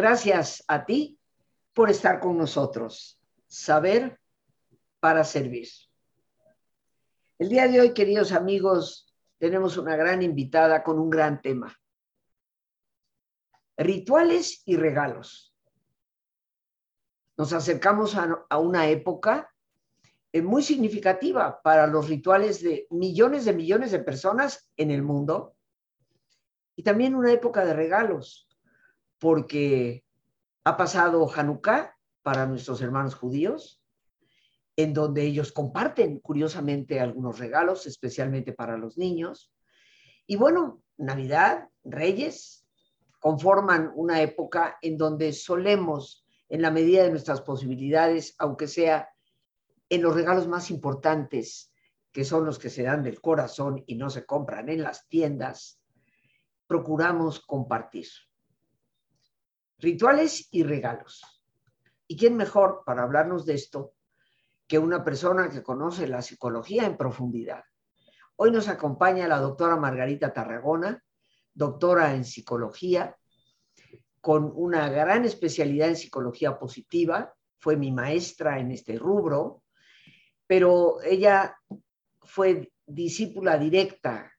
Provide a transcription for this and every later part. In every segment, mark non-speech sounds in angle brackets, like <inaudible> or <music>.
Gracias a ti por estar con nosotros. Saber para servir. El día de hoy, queridos amigos, tenemos una gran invitada con un gran tema. Rituales y regalos. Nos acercamos a, una época eh, muy significativa para los rituales de millones de millones de personas en el mundo y también una época de regalos, porque ha pasado Hanukkah para nuestros hermanos judíos, en donde ellos comparten curiosamente algunos regalos, especialmente para los niños. Y bueno, Navidad, Reyes, conforman una época en donde solemos, en la medida de nuestras posibilidades, aunque sea en los regalos más importantes, que son los que se dan del corazón y no se compran en las tiendas, procuramos compartir. Rituales y regalos. ¿Y quién mejor para hablarnos de esto que una persona que conoce la psicología en profundidad? Hoy nos acompaña la doctora Margarita Tarragona, doctora en psicología, con una gran especialidad en psicología positiva, fue mi maestra en este rubro, pero ella fue discípula directa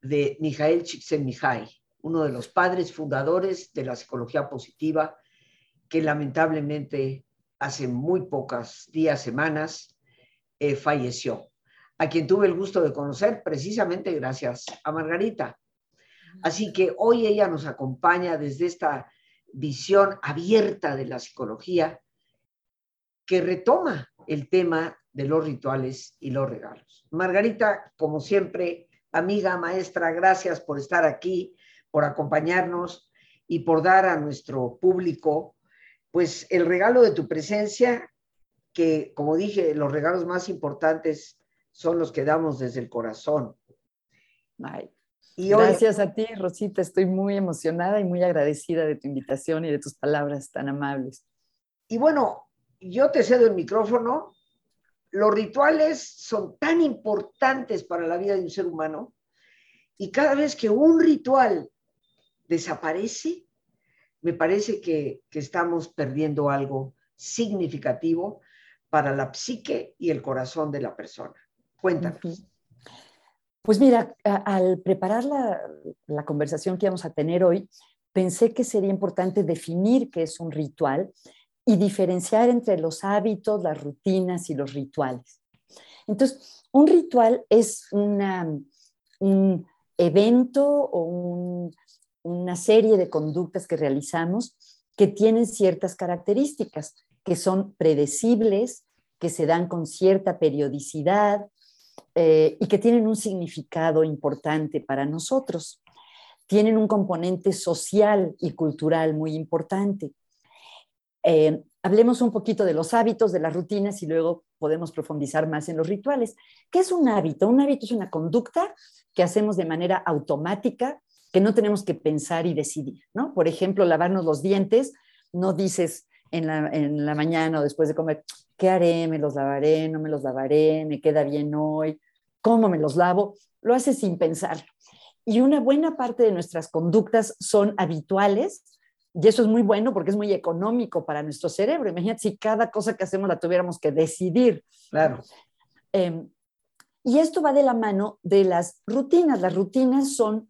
de Mijael Csikszentmihalyi, uno de los padres fundadores de la psicología positiva, que lamentablemente hace muy pocos días, semanas, eh, falleció, a quien tuve el gusto de conocer precisamente gracias a Margarita. Así que hoy ella nos acompaña desde esta visión abierta de la psicología que retoma el tema de los rituales y los regalos. Margarita, como siempre, amiga, maestra, gracias por estar aquí, por acompañarnos y por dar a nuestro público, pues, el regalo de tu presencia, que, como dije, los regalos más importantes son los que damos desde el corazón. y Gracias a ti, Rosita. Estoy muy emocionada y muy agradecida de tu invitación y de tus palabras tan amables. Y bueno, yo te cedo el micrófono los rituales son tan importantes para la vida de un ser humano y cada vez que un ritual desaparece, me parece que, estamos perdiendo algo significativo para la psique y el corazón de la persona. Cuéntanos. Pues mira, al preparar la, la, conversación que vamos a tener hoy, pensé que sería importante definir qué es un ritual y diferenciar entre los hábitos, las rutinas y los rituales. Entonces, un ritual es un evento o una serie de conductas que realizamos que tienen ciertas características, que son predecibles, que se dan con cierta periodicidad eh, y que tienen un significado importante para nosotros. Tienen un componente social y cultural muy importante. Eh, hablemos un poquito de los hábitos, de las rutinas y luego podemos profundizar más en los rituales. ¿Qué es un hábito? Un hábito es una conducta que hacemos de manera automática, que no tenemos que pensar y decidir, ¿no? Por ejemplo, lavarnos los dientes, no dices en la, en la mañana o después de comer, ¿qué haré? ¿Me los lavaré? ¿No me los lavaré? ¿Me queda bien hoy? ¿Cómo me los lavo? Lo haces sin pensarlo. Y una buena parte de nuestras conductas son habituales, y eso es muy bueno porque es muy económico para nuestro cerebro. Imagínate si cada cosa que hacemos la tuviéramos que decidir. Claro. Em, y esto va de la mano de las rutinas. Las rutinas son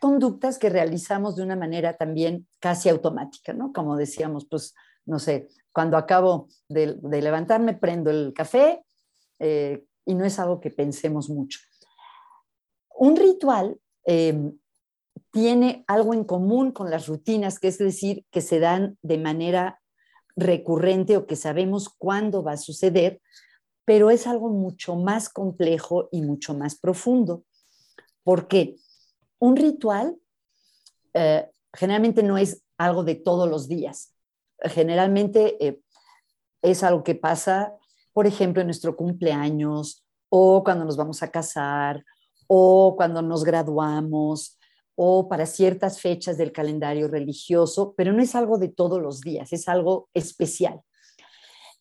conductas que realizamos de una manera también casi automática, ¿no? Como decíamos, pues, no sé, cuando acabo de, levantarme, prendo el café eh, y no es algo que pensemos mucho. Un ritual em, tiene algo en común con las rutinas, que es decir, que se dan de manera recurrente o que sabemos cuándo va a suceder, pero es algo mucho más complejo y mucho más profundo. porque Un ritual eh, generalmente no es algo de todos los días. Generalmente eh, es algo que pasa, por ejemplo, en nuestro cumpleaños o cuando nos vamos a casar o cuando nos graduamos o para ciertas fechas del calendario religioso, pero no es algo de todos los días, es algo especial.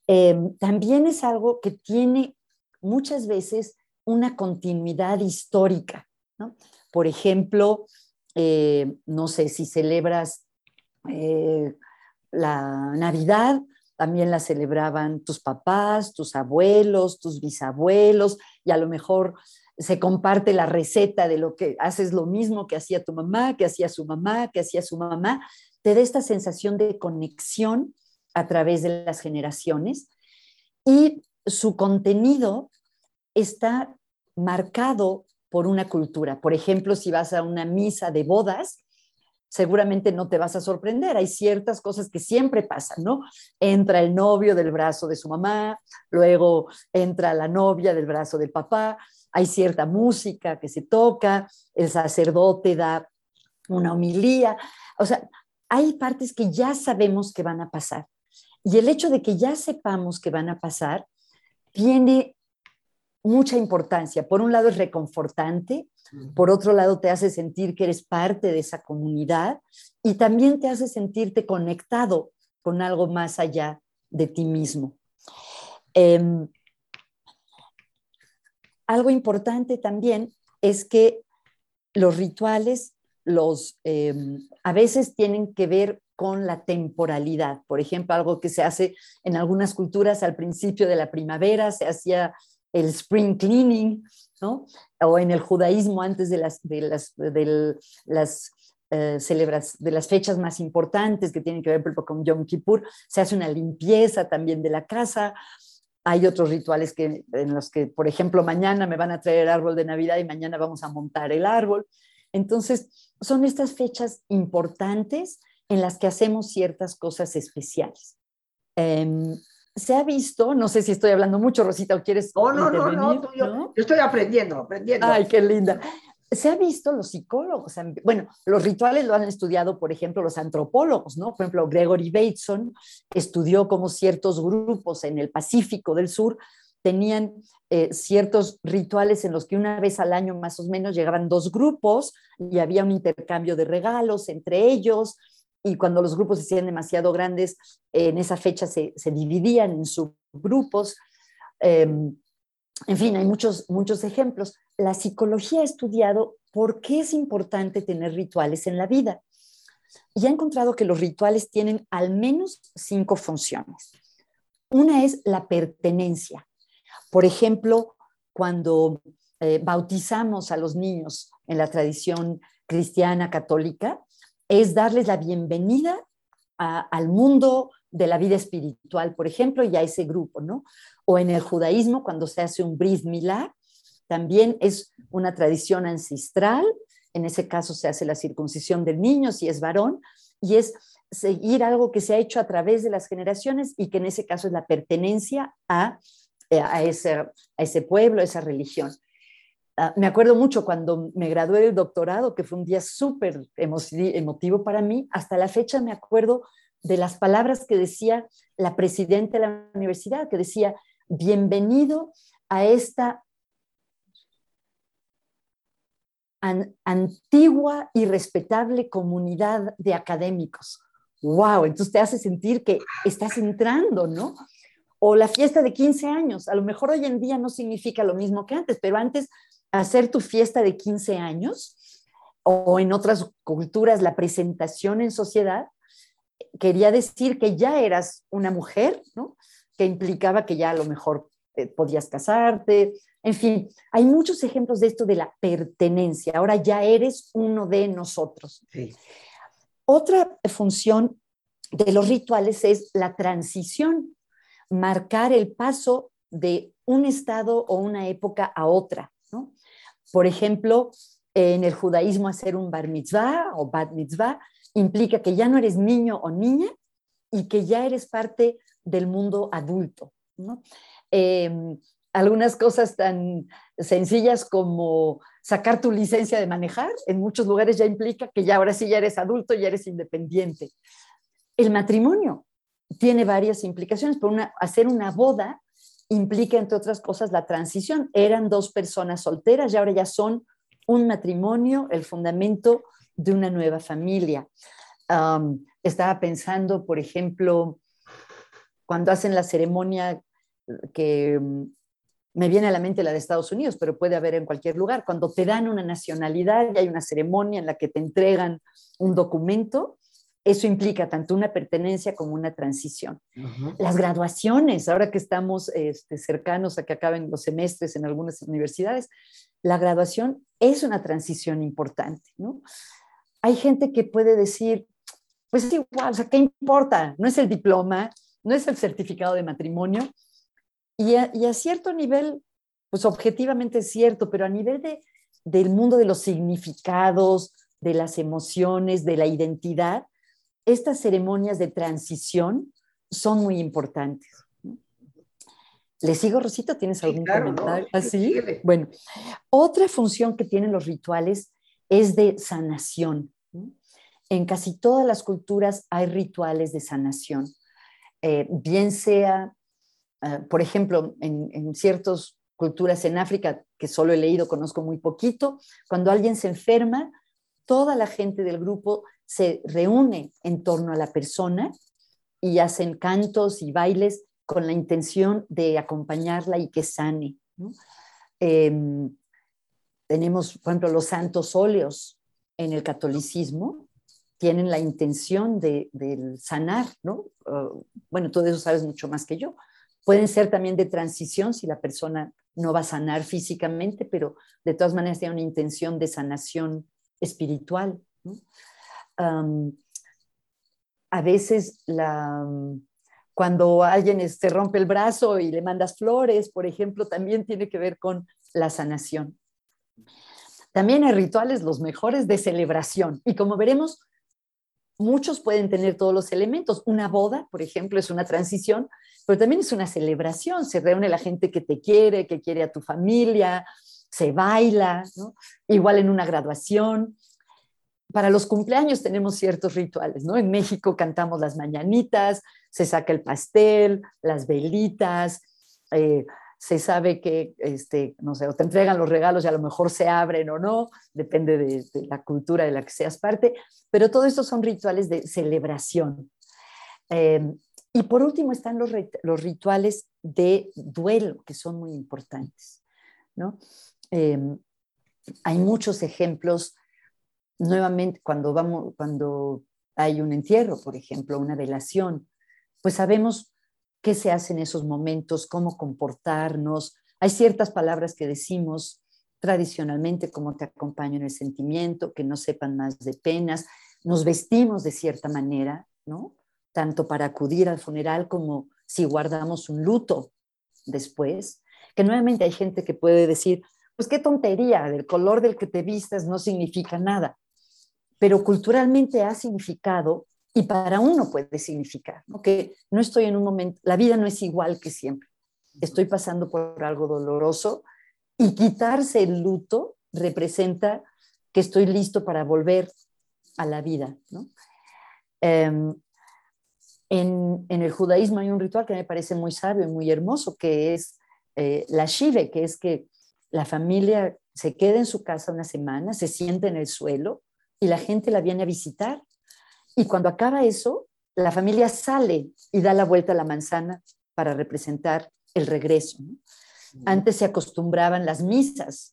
Em, también es algo que tiene muchas veces una continuidad histórica. Por ejemplo, eh, no sé si celebras eh, la Navidad también la celebraban tus papás, tus abuelos, tus bisabuelos, y a lo mejor se comparte la receta de lo que haces lo mismo que hacía tu mamá, que hacía su mamá, que hacía su mamá, te da esta sensación de conexión a través de las generaciones y su contenido está marcado por una cultura. Por ejemplo, si vas a una misa de bodas, seguramente no te vas a sorprender. Hay ciertas cosas que siempre pasan, ¿no? Entra el novio del brazo de su mamá, luego entra la novia del brazo del papá, hay cierta música que se toca, el sacerdote da una homilía, o sea, hay partes que ya sabemos que van a pasar. Y el hecho de que ya sepamos que van a pasar tiene mucha importancia. Por un lado es reconfortante, por otro lado te hace sentir que eres parte de esa comunidad y también te hace sentirte conectado con algo más allá de ti mismo. Em, algo importante también es que los rituales los, em, a veces tienen que ver con la temporalidad. Por ejemplo, algo que se hace en algunas culturas al principio de la primavera, se hacía el spring cleaning, ¿no? O en el judaísmo antes de las, de las, de las eh, celebras, de las fechas más importantes que tienen que ver con Yom Kippur, se hace una limpieza también de la casa. Hay otros rituales que, en los que, por ejemplo, mañana me van a traer el árbol de Navidad y mañana vamos a montar el árbol. Entonces, son estas fechas importantes en las que hacemos ciertas cosas especiales. Em, se ha visto, no sé si estoy hablando mucho, Rosita, o quieres. No, no, no, no, yo, estoy aprendiendo, aprendiendo. Ay, qué linda. Se ha visto los psicólogos, bueno, los rituales lo han estudiado, por ejemplo, los antropólogos, ¿no? Por ejemplo, Gregory Bateson estudió cómo ciertos grupos en el Pacífico del Sur tenían eh, ciertos rituales en los que una vez al año más o menos llegaban dos grupos y había un intercambio de regalos entre ellos y cuando los grupos se hacían demasiado grandes, en esa fecha se, dividían en subgrupos. Em, en fin, hay muchos, muchos ejemplos. La psicología ha estudiado por qué es importante tener rituales en la vida y ha encontrado que los rituales tienen al menos cinco funciones. Una es la pertenencia. Por ejemplo, cuando eh, bautizamos a los niños en la tradición cristiana católica, es darles la bienvenida al mundo de la vida espiritual, por ejemplo, y a ese grupo, ¿no? O en el judaísmo, cuando se hace un bris milá, también es una tradición ancestral, en ese caso se hace la circuncisión del niño si es varón, y es seguir algo que se ha hecho a través de las generaciones y que en ese caso es la pertenencia a, eh, a, ese, a ese pueblo, a esa religión. Ah, me acuerdo mucho cuando me gradué del doctorado, que fue un día súper emotivo para mí. Hasta la fecha me acuerdo de las palabras que decía la presidenta de la universidad, que decía, bienvenido a esta antigua y respetable comunidad de académicos. ¡Wow! Entonces te hace sentir que estás entrando, ¿no? O la fiesta de 15 años. A lo mejor hoy en día no significa lo mismo que antes, pero antes hacer tu fiesta de 15 años o en otras culturas la presentación en sociedad, quería decir que ya eras una mujer, ¿no? que implicaba que ya a lo mejor eh, podías casarte, en fin, hay muchos ejemplos de esto de la pertenencia, ahora ya eres uno de nosotros. Otra función de los rituales es la transición, marcar el paso de un estado o una época a otra. Por ejemplo, en el judaísmo hacer un bar mitzvah o bat mitzvah implica que ya no eres niño o niña y que ya eres parte del mundo adulto. Em, algunas cosas tan sencillas como sacar tu licencia de manejar, en muchos lugares ya implica que ya ahora sí ya eres adulto, ya eres independiente. El matrimonio tiene varias implicaciones, pero hacer una boda implica, entre otras cosas, la transición. Eran dos personas solteras y ahora ya son un matrimonio, el fundamento de una nueva familia. estaba pensando, por ejemplo, cuando hacen la ceremonia que me viene a la mente la de Estados Unidos, pero puede haber en cualquier lugar, cuando te dan una nacionalidad y hay una ceremonia en la que te entregan un documento, eso implica tanto una pertenencia como una transición. Las graduaciones, ahora que estamos este, cercanos a que acaben los semestres en algunas universidades, la graduación es una transición importante, ¿no? Hay gente que puede decir, pues es igual, o sea, ¿qué importa? No es el diploma, no es el certificado de matrimonio. Y a, y a cierto nivel, pues objetivamente es cierto, pero a nivel de, del mundo de los significados, de las emociones, de la identidad, estas ceremonias de transición son muy importantes. ¿Le sigo, Rosita? ¿Tienes algún comentario? ¿Así? ¿Ah, bueno, otra función que tienen los rituales es de sanación. En casi todas las culturas hay rituales de sanación. Eh, bien sea, ah, por ejemplo, en, en ciertas culturas en África, que solo he leído, conozco muy poquito, cuando alguien se enferma, toda la gente del grupo se reúne en torno a la persona y hacen cantos y bailes con la intención de acompañarla y que sane. Em, tenemos, por ejemplo, los santos óleos en el catolicismo, tienen la intención de, sanar, ¿no? Uh, bueno, todo eso sabes mucho más que yo. Pueden ser también de transición si la persona no va a sanar físicamente, pero de todas maneras tiene una intención de sanación espiritual. ¿no? A veces cuando alguien se este, rompe el brazo y le mandas flores, por ejemplo, también tiene que ver con la sanación. También hay rituales los mejores de celebración y como veremos, muchos pueden tener todos los elementos. Una boda, por ejemplo, es una transición, pero también es una celebración. Se reúne la gente que te quiere, que quiere a tu familia, se baila, igual en una graduación para los cumpleaños tenemos ciertos rituales, ¿no? En México cantamos las mañanitas, se saca el pastel, las velitas, eh, se sabe que, este, no sé, o te entregan los regalos y a lo mejor se abren o no, depende de, la cultura de la que seas parte, pero todo esto son rituales de celebración. Em, y por último están los, rituales de duelo, que son muy importantes, ¿no? Em, hay muchos ejemplos nuevamente cuando vamos, cuando hay un entierro, por ejemplo, una velación, pues sabemos qué se hace en esos momentos, cómo comportarnos. Hay ciertas palabras que decimos tradicionalmente, como te acompaño en el sentimiento, que no sepan más de penas. Nos vestimos de cierta manera, ¿no? Tanto para acudir al funeral como si guardamos un luto después. Que nuevamente hay gente que puede decir, pues qué tontería, del color del que te vistas no significa nada pero culturalmente ha significado y para uno puede significar, ¿no? que no estoy en un momento, la vida no es igual que siempre, estoy pasando por algo doloroso y quitarse el luto representa que estoy listo para volver a la vida. ¿no? Em, en, en, el judaísmo hay un ritual que me parece muy sabio y muy hermoso, que es eh, la shive, que es que la familia se queda en su casa una semana, se sienta en el suelo y la gente la viene a visitar. Y cuando acaba eso, la familia sale y da la vuelta a la manzana para representar el regreso. Antes se acostumbraban las misas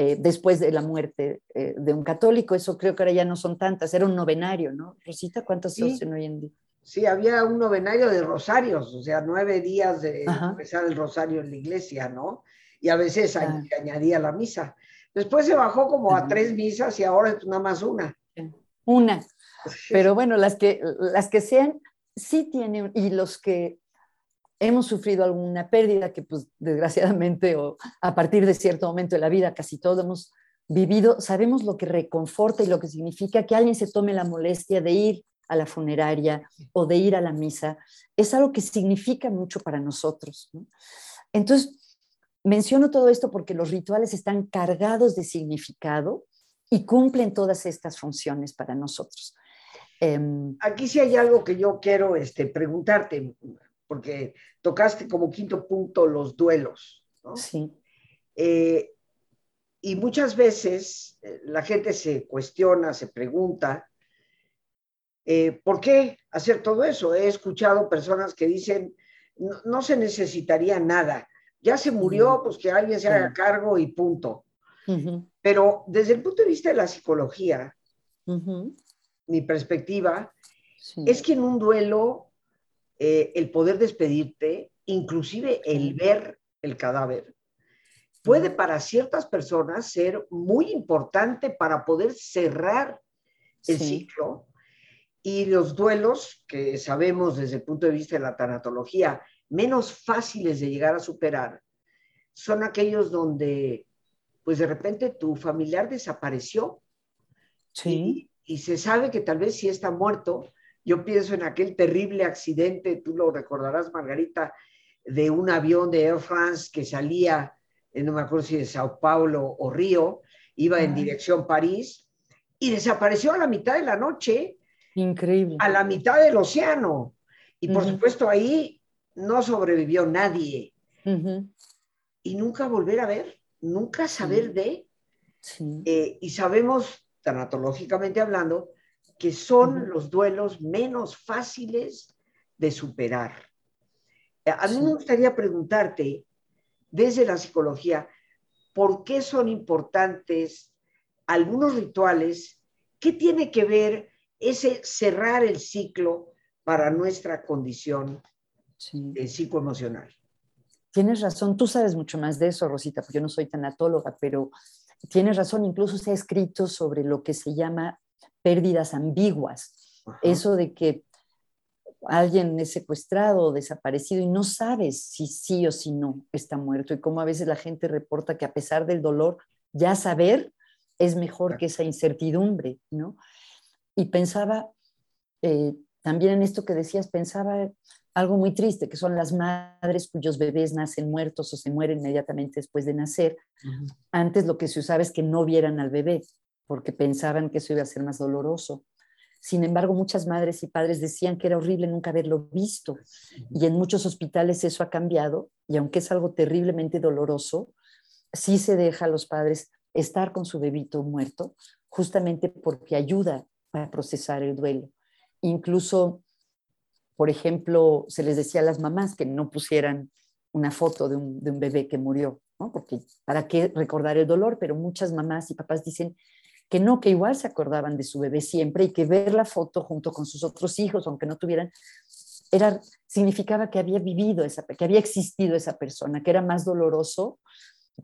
eh, después de la muerte eh, de un católico, eso creo que ahora ya no son tantas, era un novenario, ¿no? Rosita, ¿cuántos sí. hacen hoy en día? Sí, había un novenario de rosarios, o sea, nueve días de empezar el rosario en la iglesia, ¿no? Y a veces añadía la misa. Después se bajó como a tres misas y ahora es nada más una. Una. Pero bueno, las que, las que sean, sí tienen, y los que hemos sufrido alguna pérdida, que pues desgraciadamente o a partir de cierto momento de la vida casi todos hemos vivido, sabemos lo que reconforta y lo que significa que alguien se tome la molestia de ir a la funeraria o de ir a la misa. Es algo que significa mucho para nosotros. Entonces, Menciono todo esto porque los rituales están cargados de significado y cumplen todas estas funciones para nosotros. Em, Aquí sí hay algo que yo quiero este, preguntarte, porque tocaste como quinto punto los duelos. Sí. Eh, y muchas veces eh, la gente se cuestiona, se pregunta, eh, ¿por qué hacer todo eso? He escuchado personas que dicen, no se necesitaría nada ya se murió, pues que alguien se haga cargo y punto. Pero desde el punto de vista de la psicología, mi perspectiva, es que en un duelo eh, el poder despedirte, inclusive el ver el cadáver, puede para ciertas personas ser muy importante para poder cerrar el ciclo. Y los duelos que sabemos desde el punto de vista de la tanatología menos fáciles de llegar a superar son aquellos donde pues de repente tu familiar desapareció sí. y, y se sabe que tal vez si está muerto yo pienso en aquel terrible accidente, tú lo recordarás, Margarita, de un avión de Air France que salía, eh, no me acuerdo si de Sao Paulo o Río, iba en dirección París y desapareció a la mitad de la noche. Increíble. A la mitad del océano. Y por supuesto ahí no sobrevivió nadie. Y nunca volver a ver, nunca saber de. Eh, y sabemos, tanatológicamente hablando, que son los duelos menos fáciles de superar. Eh, a mí me gustaría preguntarte, desde la psicología, ¿por qué son importantes algunos rituales? ¿Qué tiene que ver ese cerrar el ciclo para nuestra condición psicoemocional? Tienes razón, tú sabes mucho más de eso, Rosita, porque yo no soy tanatóloga, pero tienes razón, incluso se ha escrito sobre lo que se llama pérdidas ambiguas. Eso de que alguien es secuestrado o desaparecido y no sabes si sí o si no está muerto y cómo a veces la gente reporta que a pesar del dolor, ya saber es mejor que esa incertidumbre, ¿no? Y pensaba eh, también en esto que decías, pensaba algo muy triste, que son las madres cuyos bebés nacen muertos o se mueren inmediatamente después de nacer. Antes lo que se usaba es que no vieran al bebé, porque pensaban que eso iba a ser más doloroso. Sin embargo, muchas madres y padres decían que era horrible nunca haberlo visto. Y en muchos hospitales eso ha cambiado. Y aunque es algo terriblemente doloroso, sí se deja a los padres estar con su bebito muerto, justamente porque ayuda a procesar el duelo. Incluso, por ejemplo, se les decía a las mamás que no pusieran una foto de un, bebé que murió, ¿no? porque para qué recordar el dolor, pero muchas mamás y papás dicen, que no, que igual se acordaban de su bebé siempre y que ver la foto junto con sus otros hijos, aunque no tuvieran, era, significaba que había vivido, esa, que había existido esa persona, que era más doloroso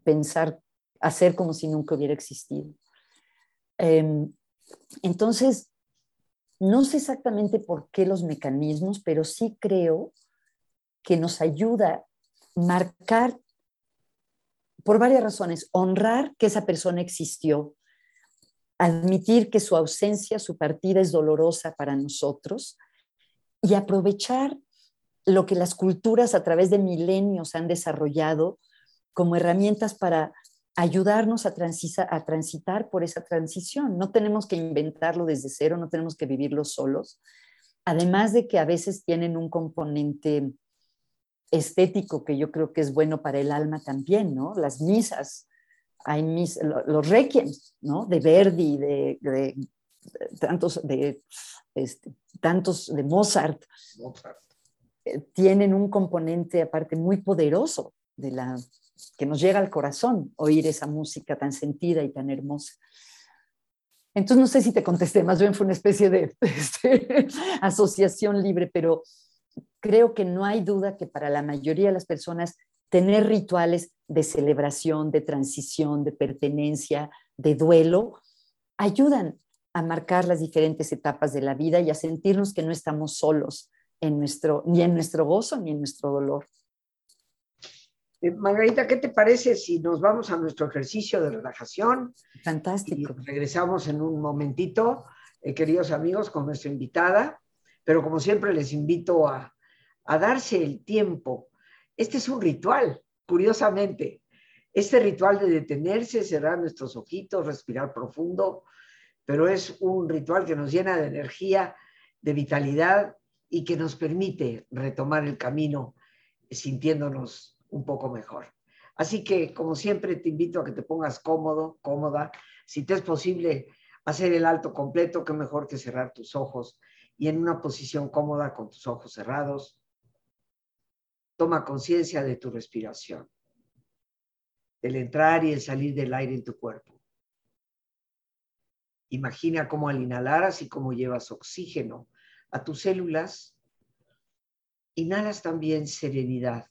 pensar, hacer como si nunca hubiera existido. Em, entonces, no sé exactamente por qué los mecanismos, pero sí creo que nos ayuda a marcar, por varias razones, honrar que esa persona existió, admitir que su ausencia, su partida es dolorosa para nosotros y aprovechar lo que las culturas a través de milenios han desarrollado como herramientas para ayudarnos a, a transitar por esa transición. No tenemos que inventarlo desde cero, no tenemos que vivirlo solos. Además de que a veces tienen un componente estético que yo creo que es bueno para el alma también, ¿no? Las misas hay mis, los requiem, ¿no? De Verdi, de, de, tantos, de, este, tantos de Mozart, eh, tienen un componente aparte muy poderoso de la, que nos llega al corazón oír esa música tan sentida y tan hermosa. Entonces, no sé si te contesté, más bien fue una especie <laughs> de este, asociación libre, pero creo que no hay duda que para la mayoría de las personas tener rituales de celebración, de transición, de pertenencia, de duelo, ayudan a marcar las diferentes etapas de la vida y a sentirnos que no estamos solos en nuestro, ni en nuestro gozo ni en nuestro dolor. Eh, Margarita, ¿qué te parece si nos vamos a nuestro ejercicio de relajación? Fantástico. regresamos en un momentito, eh, queridos amigos, con nuestra invitada, pero como siempre les invito a, a darse el tiempo. Este es un ritual, Curiosamente, este ritual de detenerse, cerrar nuestros ojitos, respirar profundo, pero es un ritual que nos llena de energía, de vitalidad y que nos permite retomar el camino sintiéndonos un poco mejor. Así que, como siempre, te invito a que te pongas cómodo, cómoda. Si te es posible hacer el alto completo, qué mejor que cerrar tus ojos y en una posición cómoda con tus ojos cerrados, Toma conciencia de tu respiración, el entrar y el salir del aire en tu cuerpo. Imagina cómo al inhalar, así como llevas oxígeno a tus células, inhalas también serenidad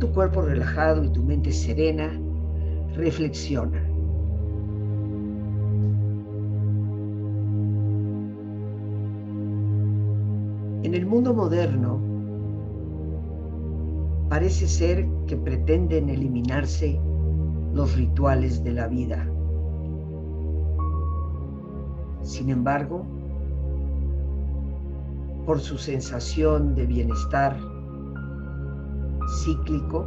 Tu cuerpo relajado y tu mente serena, reflexiona. En el mundo moderno, parece ser que pretenden eliminarse los rituales de la vida. Sin embargo, por su sensación de bienestar, cíclico,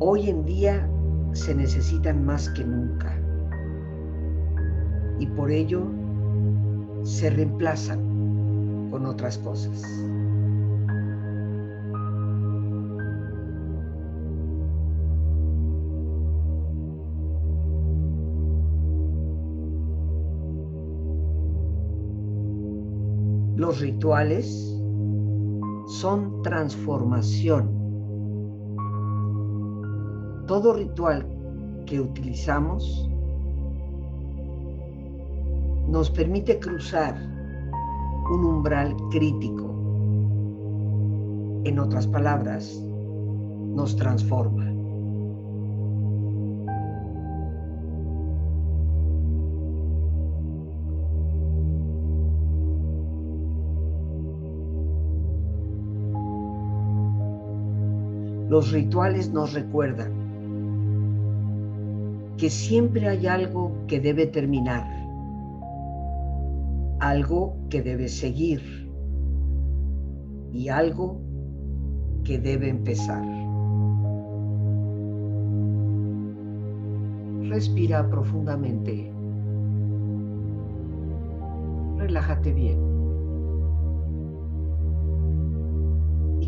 hoy en día se necesitan más que nunca y por ello se reemplazan con otras cosas. Los rituales son transformación. Todo ritual que utilizamos nos permite cruzar un umbral crítico. En otras palabras, nos transforma. Los rituales nos recuerdan que siempre hay algo que debe terminar, algo que debe seguir y algo que debe empezar. Respira profundamente. Relájate bien.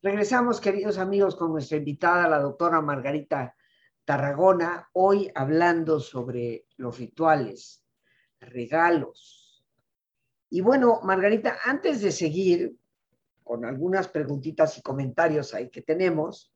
Regresamos, queridos amigos, con nuestra invitada, la doctora Margarita Tarragona, hoy hablando sobre los rituales, regalos. Y bueno, Margarita, antes de seguir con algunas preguntitas y comentarios ahí que tenemos,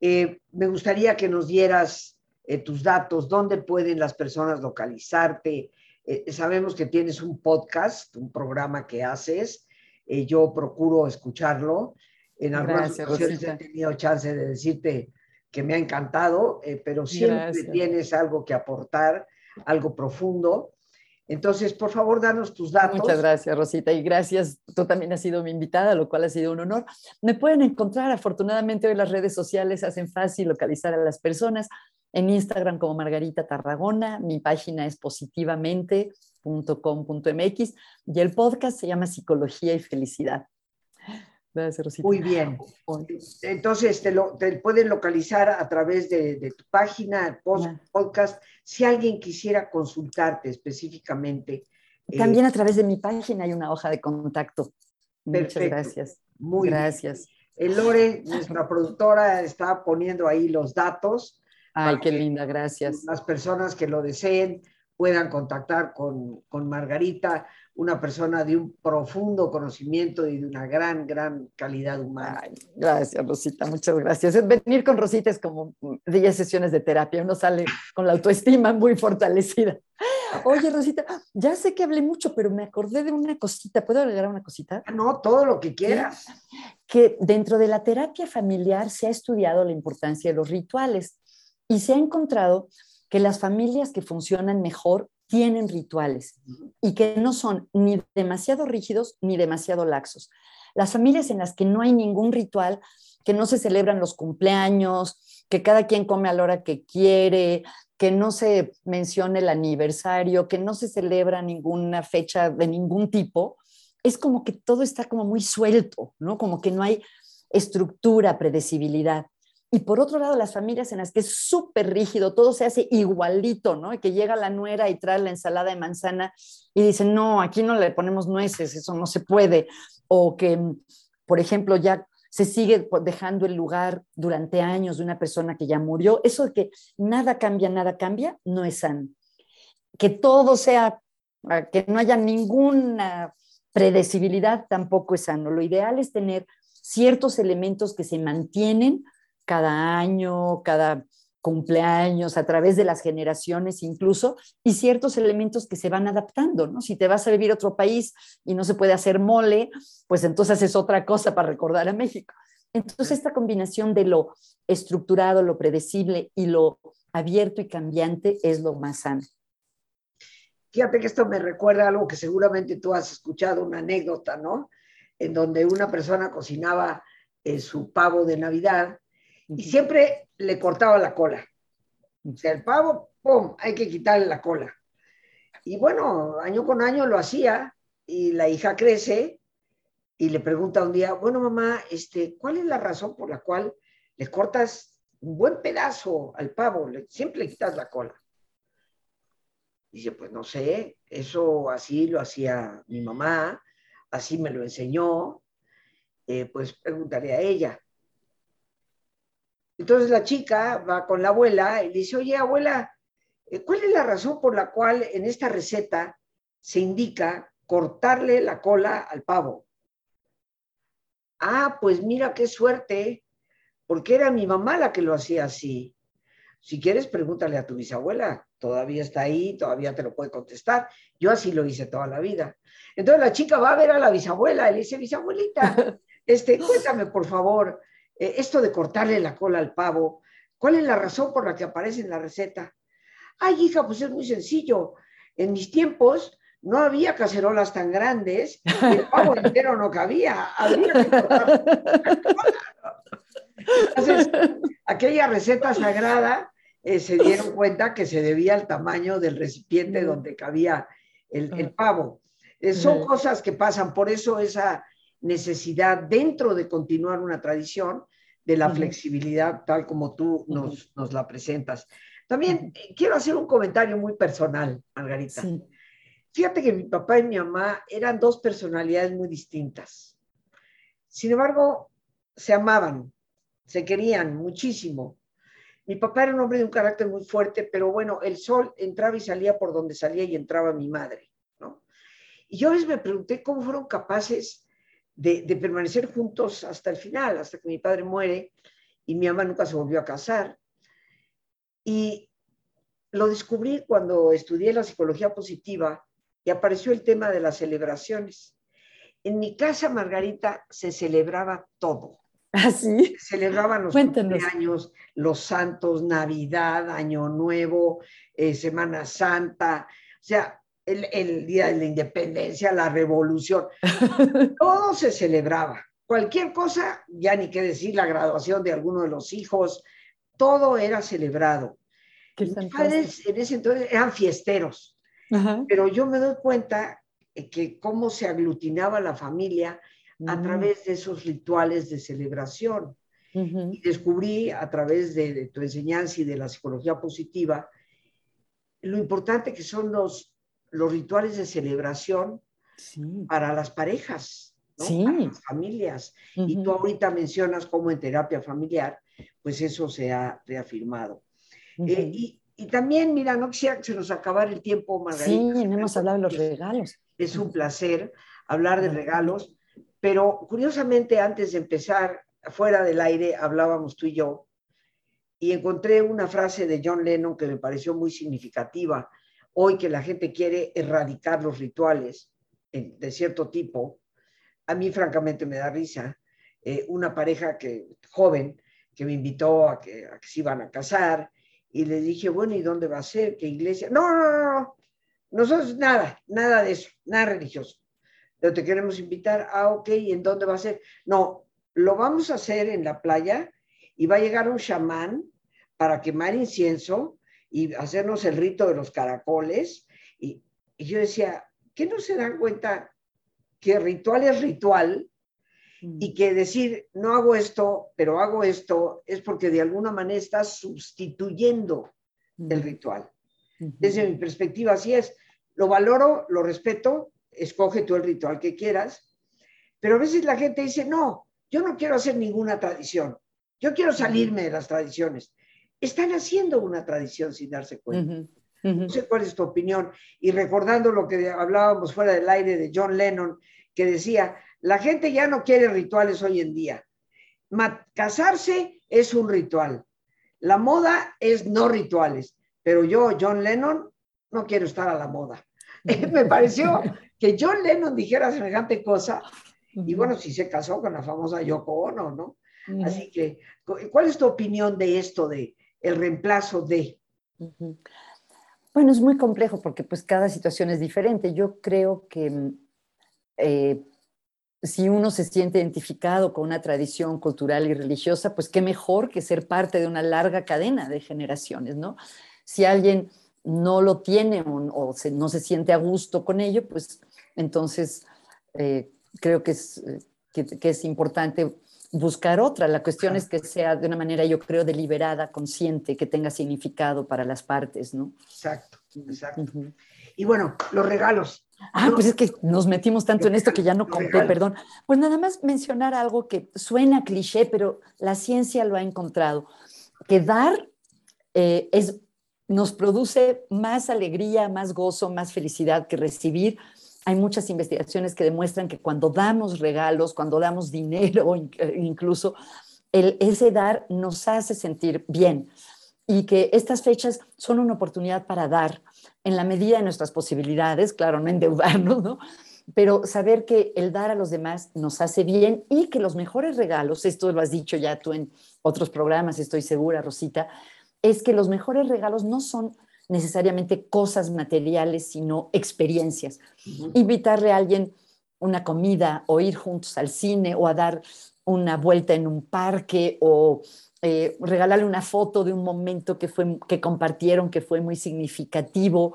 eh, me gustaría que nos dieras eh, tus datos, dónde pueden las personas localizarte. Eh, sabemos que tienes un podcast, un programa que haces. yo procuro escucharlo en algunas ocasiones he tenido chance de decirte que me ha encantado, eh, pero siempre tienes algo que aportar, algo profundo. Entonces, por favor, danos tus datos. Muchas gracias, Rosita, y gracias. Tú también has sido mi invitada, lo cual ha sido un honor. Me pueden encontrar, afortunadamente, hoy las redes sociales hacen fácil localizar a las personas. En Instagram como Margarita Tarragona, mi página es positivamente.com.mx y el podcast se llama Psicología y Felicidad. Muy bien. Entonces, te, lo, te pueden localizar a través de, tu página, podcast. Si alguien quisiera consultarte específicamente. Eh, También a través de mi página hay una hoja de contacto. Muchas gracias. Muy gracias. El Lore, nuestra <laughs> productora, está poniendo ahí los datos. Ay, qué linda, gracias. Las personas que lo deseen puedan contactar con, con Margarita una persona de un profundo conocimiento y de una gran, gran calidad humana. gracias, Rosita, muchas gracias. Venir con Rosita es como 10 sesiones de terapia, uno sale con la autoestima muy fortalecida. Oye, Rosita, ya sé que hablé mucho, pero me acordé de una cosita. ¿Puedo agregar una cosita? Ah, no, todo lo que quieras. Que dentro de la terapia familiar se ha estudiado la importancia de los rituales y se ha encontrado que las familias que funcionan mejor tienen rituales y que no son ni demasiado rígidos ni demasiado laxos. Las familias en las que no hay ningún ritual, que no se celebran los cumpleaños, que cada quien come a la hora que quiere, que no se mencione el aniversario, que no se celebra ninguna fecha de ningún tipo, es como que todo está como muy suelto, ¿no? Como que no hay estructura, predecibilidad. Y por otro lado, las familias en las que es súper rígido, todo se hace igualito, ¿no? Y que llega la nuera y trae la ensalada de manzana y dice, no, aquí no le ponemos nueces, eso no se puede. O que, por ejemplo, ya se sigue dejando el lugar durante años de una persona que ya murió. Eso de que nada cambia, nada cambia, no es sano. Que todo sea, ah, que no haya ninguna predecibilidad, tampoco es sano. Lo ideal es tener ciertos elementos que se mantienen cada año, cada cumpleaños, a través de las generaciones incluso, y ciertos elementos que se van adaptando, ¿no? Si te vas a vivir a otro país y no se puede hacer mole, pues entonces es otra cosa para recordar a México. Entonces esta combinación de lo estructurado, lo predecible y lo abierto y cambiante es lo más sano. Fíjate que esto me recuerda algo que seguramente tú has escuchado, una anécdota, ¿no? En donde una persona cocinaba eh, su pavo de Navidad y siempre le cortaba la cola. O sea, el pavo, ¡pum!, hay que quitarle la cola. Y bueno, año con año lo hacía y la hija crece y le pregunta un día, bueno, mamá, este, ¿cuál es la razón por la cual le cortas un buen pedazo al pavo? siempre le quitas la cola. Dice, pues no sé, eso así lo hacía mi mamá, así me lo enseñó, eh, pues preguntaré a ella. Entonces la chica va con la abuela y dice, oye, abuela, eh, ¿cuál es la razón por la cual en esta receta se indica cortarle la cola al pavo? Ah, pues mira qué suerte, porque era mi mamá la que lo hacía así. Si quieres, pregúntale a tu bisabuela, todavía está ahí, todavía te lo puede contestar. Yo así lo hice toda la vida. Entonces la chica va a ver a la bisabuela y le dice, bisabuelita, <laughs> este, cuéntame por favor, eh, esto de cortarle la cola al pavo, ¿cuál es la razón por la que aparece en la receta? Ay, hija, pues es muy sencillo. En mis tiempos no había cacerolas tan grandes y el pavo entero no cabía. Había que cortar Entonces, aquella receta sagrada eh, se dieron cuenta que se debía al tamaño del recipiente donde cabía el, pavo. Eh, son cosas que pasan, por eso esa necesidad dentro de continuar una tradición de la flexibilidad tal como tú nos, nos la presentas. También eh, quiero hacer un comentario muy personal, Margarita. Fíjate que mi papá y mi mamá eran dos personalidades muy distintas. Sin embargo, se amaban, se querían muchísimo. Mi papá era un hombre de un carácter muy fuerte, pero bueno, el sol entraba y salía por donde salía y entraba mi madre, ¿no? Y yo a veces me pregunté cómo fueron capaces de, permanecer juntos hasta el final, hasta que mi padre muere y mi mamá nunca se volvió a casar. Y lo descubrí cuando estudié la psicología positiva y apareció el tema de las celebraciones. En mi casa, Margarita, se celebraba todo. ¿Así? <laughs> ¿Ah, celebraban los cumpleaños, los santos, Navidad, Año Nuevo, eh, Semana Santa. O sea, el, Día de la Independencia, la Revolución, <laughs> todo se celebraba. Cualquier cosa, ya ni qué decir, la graduación de alguno de los hijos, todo era celebrado. Mis padres en ese entonces eran fiesteros, pero yo me doy cuenta que cómo se aglutinaba la familia a mm. través de esos rituales de celebración. Y descubrí a través de, de, tu enseñanza y de la psicología positiva lo importante que son los los rituales de celebración para las parejas, para las familias. Y tú ahorita mencionas cómo en terapia familiar, pues eso se ha reafirmado. Eh, y, también, mira, no quisiera que se nos acabara el tiempo, Margarita. Sí, no hemos hablado de los regalos. Es un placer hablar de regalos, pero curiosamente antes de empezar, fuera del aire, hablábamos tú y yo, y encontré una frase de John Lennon que me pareció muy significativa hoy que la gente quiere erradicar los rituales de cierto tipo, a mí francamente me da risa. Eh, una pareja que, joven que me invitó a que, se iban a casar y le dije, bueno, ¿y dónde va a ser? ¿Qué iglesia? No, no, no, nosotros nada, nada de eso, nada religioso. Pero te queremos invitar, ah, ok, ¿y en dónde va a ser? No, lo vamos a hacer en la playa y va a llegar un chamán para quemar incienso y hacernos el rito de los caracoles. Y, yo decía, ¿qué no se dan cuenta que ritual es ritual? Y mm. que decir, no hago esto, pero hago esto, es porque de alguna manera estás sustituyendo el mm. ritual. Desde mi perspectiva, así es. Lo valoro, lo respeto, escoge tú el ritual que quieras, pero a veces la gente dice, no, yo no quiero hacer ninguna tradición, yo quiero salirme de las tradiciones. Están haciendo una tradición sin darse cuenta. No sé cuál es tu opinión. Y recordando lo que hablábamos fuera del aire de John Lennon, que decía, la gente ya no quiere rituales hoy en día. casarse es un ritual. La moda es no rituales. Pero yo, John Lennon, no quiero estar a la moda. <laughs> Me pareció que John Lennon dijera semejante cosa. Y bueno, si se casó con la famosa Yoko Ono, ¿no? Así que, ¿cuál es tu opinión de esto, de el reemplazo de? Bueno, es muy complejo porque pues cada situación es diferente. Yo creo que mm, eh, si uno se siente identificado con una tradición cultural y religiosa, pues qué mejor que ser parte de una larga cadena de generaciones, ¿no? Si alguien no lo tiene o, no se siente a gusto con ello, pues entonces eh, creo que eh, que, es importante buscar otra. La cuestión es que sea de una manera, yo creo, deliberada, consciente, que tenga significado para las partes, ¿no? Exacto, exacto. Y bueno, los regalos. Ah, pues es que nos metimos tanto en esto que ya no conté, perdón. Pues nada más mencionar algo que suena cliché, pero la ciencia lo ha encontrado, que dar eh, es nos produce más alegría, más gozo, más felicidad que recibir. Hay muchas investigaciones que demuestran que cuando damos regalos, cuando damos dinero, <laughs> eh, incluso, el, ese dar nos hace sentir bien y que estas fechas son una oportunidad para dar en la medida de nuestras posibilidades, claro, no endeudarnos, ¿no? Pero saber que el dar a los demás nos hace bien y que los mejores regalos, esto lo has dicho ya tú en otros programas, estoy segura, Rosita, es que los mejores regalos no son necesariamente cosas materiales, sino experiencias. Invitarle a alguien una comida o ir juntos al cine o a dar una vuelta en un parque o eh, regalarle una foto de un momento que, fue, que compartieron que fue muy significativo.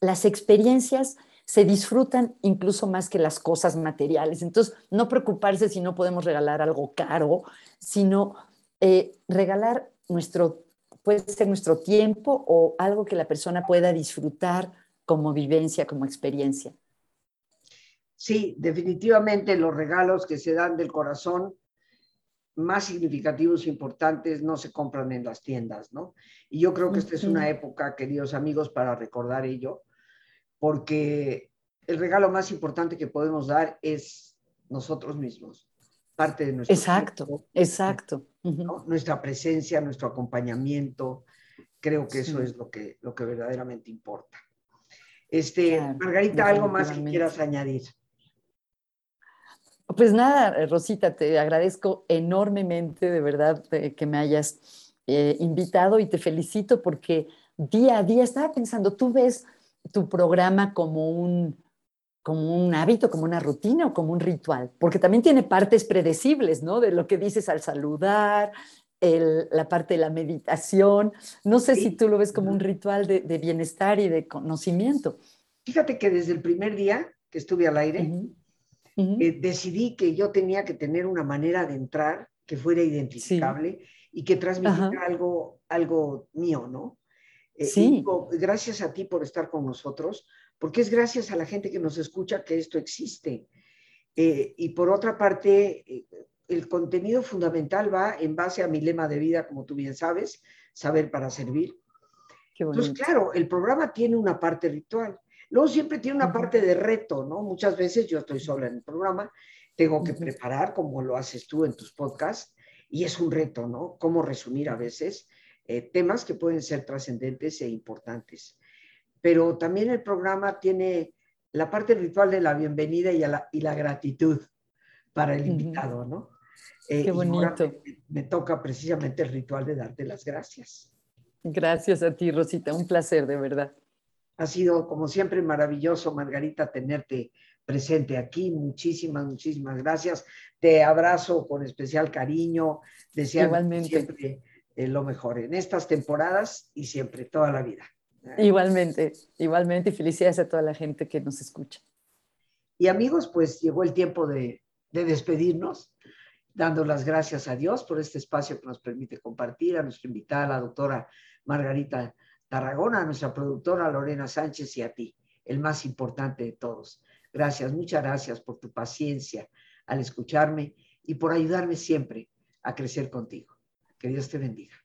Las experiencias se disfrutan incluso más que las cosas materiales. Entonces, no preocuparse si no podemos regalar algo caro, sino eh, regalar nuestro puede ser nuestro tiempo o algo que la persona pueda disfrutar como vivencia, como experiencia. Sí, definitivamente los regalos que se dan del corazón más significativos e importantes no se compran en las tiendas, ¿no? Y yo creo que esta es una época, queridos amigos, para recordar ello, porque el regalo más importante que podemos dar es nosotros mismos parte de nuestro Exacto, exacto. Nuestra presencia, nuestro acompañamiento, creo que eso es lo que, lo que verdaderamente importa. Este, Margarita, ¿algo más que quieras añadir? Pues nada, eh, Rosita, te agradezco enormemente, de verdad, eh, que me hayas eh, invitado y te felicito porque día a día estaba pensando, tú ves tu programa como un, como un hábito, como una rutina o como un ritual, porque también tiene partes predecibles, ¿no? De lo que dices al saludar, la parte de la meditación. No sé si tú lo ves como un ritual de, bienestar y de conocimiento. Fíjate que desde el primer día que estuve al aire, eh, decidí que yo tenía que tener una manera de entrar que fuera identificable y que transmitiera algo, algo mío, ¿no? Eh, sí. gracias a ti por estar con nosotros porque es gracias a la gente que nos escucha que esto existe. Eh, y por otra parte, eh, el contenido fundamental va en base a mi lema de vida, como tú bien sabes, saber para servir. Entonces, claro, el programa tiene una parte ritual. Luego siempre tiene una parte de reto, ¿no? Muchas veces yo estoy sola en el programa, tengo que preparar como lo haces tú en tus podcasts, y es un reto, ¿no? Cómo resumir a veces eh, temas que pueden ser trascendentes e importantes pero también el programa tiene la parte ritual de la bienvenida y, la, y la, gratitud para el invitado, ¿no? Eh, Qué bonito. Me, toca precisamente el ritual de darte las gracias. Gracias a ti, Rosita. Un placer, de verdad. Ha sido, como siempre, maravilloso, Margarita, tenerte presente aquí. Muchísimas, muchísimas gracias. Te abrazo con especial cariño, deseando siempre eh, lo mejor en estas temporadas y siempre, toda la vida. Igualmente, igualmente, y felicidades a toda la gente que nos escucha. Y amigos, pues llegó el tiempo de, de despedirnos, dando las gracias a Dios por este espacio que nos permite compartir, a nuestra invitada, la doctora Margarita Tarragona, a nuestra productora Lorena Sánchez y a ti, el más importante de todos. Gracias, muchas gracias por tu paciencia al escucharme y por ayudarme siempre a crecer contigo. Que Dios te bendiga.